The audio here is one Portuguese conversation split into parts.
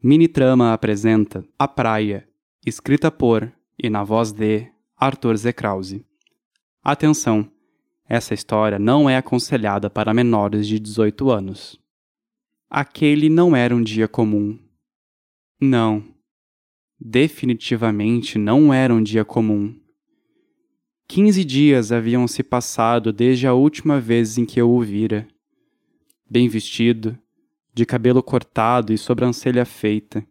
Minitrama apresenta A Praia, escrita por e na voz de Arthur Z. Krause. Atenção! Essa história não é aconselhada para menores de 18 anos. Aquele não era um dia comum. Não. Definitivamente não era um dia comum. Quinze dias haviam se passado desde a última vez em que eu o vira. Bem vestido, de cabelo cortado e sobrancelha feita.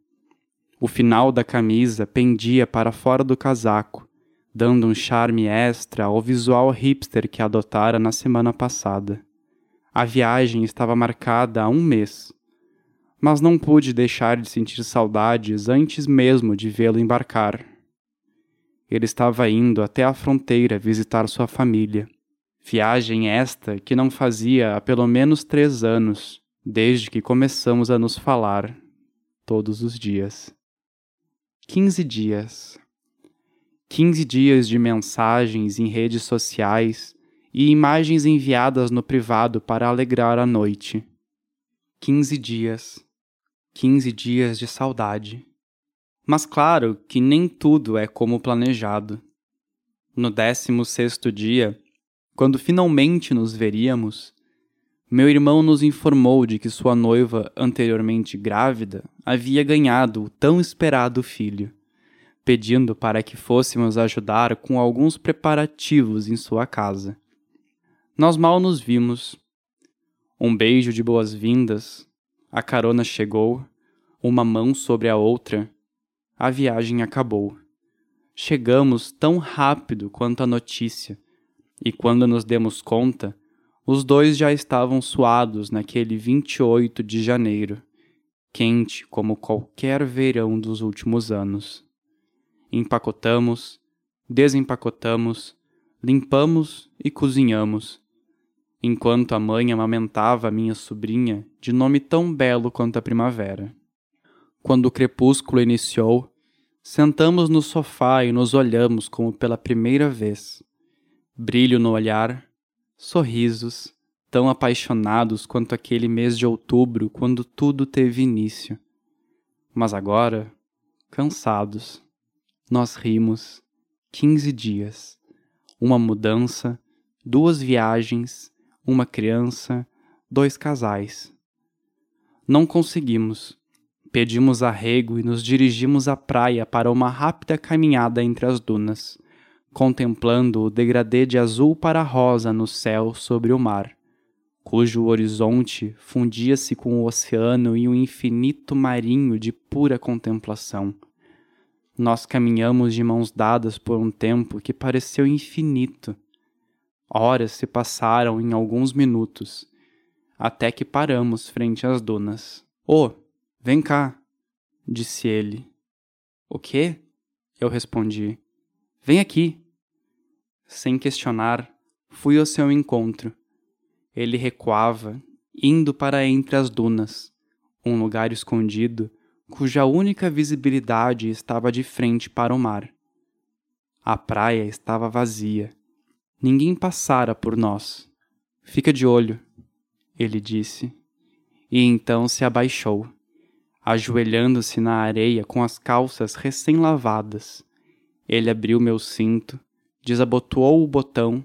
O final da camisa pendia para fora do casaco, dando um charme extra ao visual hipster que adotara na semana passada. A viagem estava marcada há um mês, mas não pude deixar de sentir saudades antes mesmo de vê-lo embarcar. Ele estava indo até a fronteira visitar sua família. Viagem esta que não fazia há pelo menos três anos desde que começamos a nos falar todos os dias. Quinze dias. Quinze dias de mensagens em redes sociais e imagens enviadas no privado para alegrar a noite. Quinze dias. Quinze dias de saudade. Mas claro que nem tudo é como planejado. No décimo sexto dia, quando finalmente nos veríamos, meu irmão nos informou de que sua noiva, anteriormente grávida, havia ganhado o tão esperado filho, pedindo para que fôssemos ajudar com alguns preparativos em sua casa. Nós mal nos vimos. Um beijo de boas-vindas, a carona chegou, uma mão sobre a outra, a viagem acabou. Chegamos tão rápido quanto a notícia, e quando nos demos conta, os dois já estavam suados naquele 28 de janeiro, quente como qualquer verão dos últimos anos. Empacotamos, desempacotamos, limpamos e cozinhamos, enquanto a mãe amamentava a minha sobrinha de nome tão belo quanto a primavera. Quando o crepúsculo iniciou, sentamos no sofá e nos olhamos como pela primeira vez. Brilho no olhar, sorrisos, tão apaixonados quanto aquele mês de outubro quando tudo teve início. Mas agora, cansados, nós rimos. Quinze dias, uma mudança, duas viagens, uma criança, dois casais. Não conseguimos. Pedimos arrego e nos dirigimos à praia para uma rápida caminhada entre as dunas contemplando o degradê de azul para rosa no céu sobre o mar, cujo horizonte fundia-se com o oceano em um infinito marinho de pura contemplação. Nós caminhamos de mãos dadas por um tempo que pareceu infinito. Horas se passaram em alguns minutos, até que paramos frente às dunas. Oh, vem cá, disse ele. O quê? Eu respondi. Vem aqui. Sem questionar, fui ao seu encontro. Ele recuava, indo para entre as dunas, um lugar escondido cuja única visibilidade estava de frente para o mar. A praia estava vazia. Ninguém passara por nós. Fica de olho, ele disse, e então se abaixou, ajoelhando-se na areia com as calças recém-lavadas ele abriu meu cinto, desabotoou o botão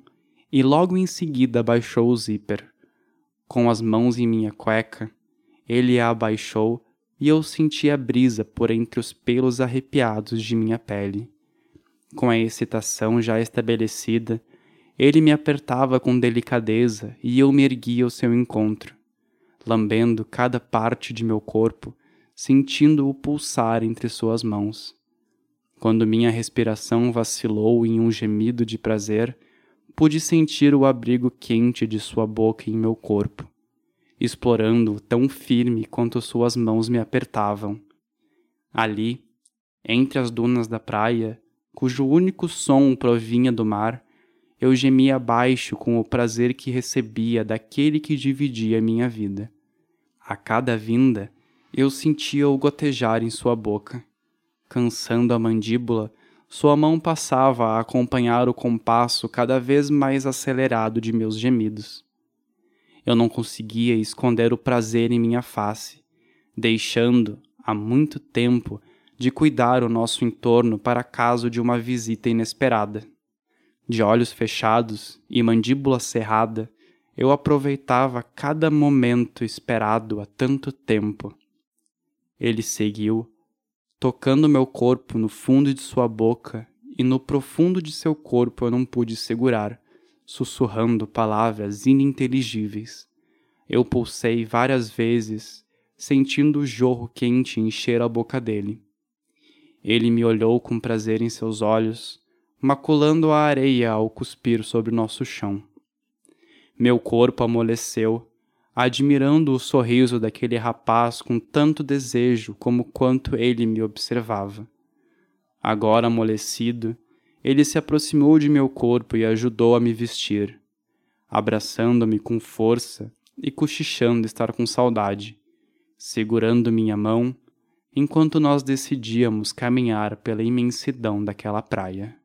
e logo em seguida baixou o zíper. Com as mãos em minha cueca, ele a abaixou e eu senti a brisa por entre os pelos arrepiados de minha pele. Com a excitação já estabelecida, ele me apertava com delicadeza e eu me erguia ao seu encontro, lambendo cada parte de meu corpo, sentindo-o pulsar entre suas mãos. Quando minha respiração vacilou em um gemido de prazer, pude sentir o abrigo quente de sua boca em meu corpo, explorando-o tão firme quanto suas mãos me apertavam. Ali, entre as dunas da praia, cujo único som provinha do mar, eu gemia baixo com o prazer que recebia daquele que dividia minha vida. A cada vinda, eu sentia-o gotejar em sua boca cansando a mandíbula, sua mão passava a acompanhar o compasso cada vez mais acelerado de meus gemidos. Eu não conseguia esconder o prazer em minha face, deixando, há muito tempo, de cuidar o nosso entorno para caso de uma visita inesperada. De olhos fechados e mandíbula cerrada, eu aproveitava cada momento esperado há tanto tempo. Ele seguiu, tocando meu corpo no fundo de sua boca e no profundo de seu corpo eu não pude segurar, sussurrando palavras ininteligíveis. Eu pulsei várias vezes, sentindo o jorro quente encher a boca dele. Ele me olhou com prazer em seus olhos, maculando a areia ao cuspir sobre nosso chão. Meu corpo amoleceu, admirando o sorriso daquele rapaz com tanto desejo como quanto ele me observava. Agora amolecido, ele se aproximou de meu corpo e ajudou a me vestir, abraçando-me com força e cochichando estar com saudade, segurando minha mão enquanto nós decidíamos caminhar pela imensidão daquela praia.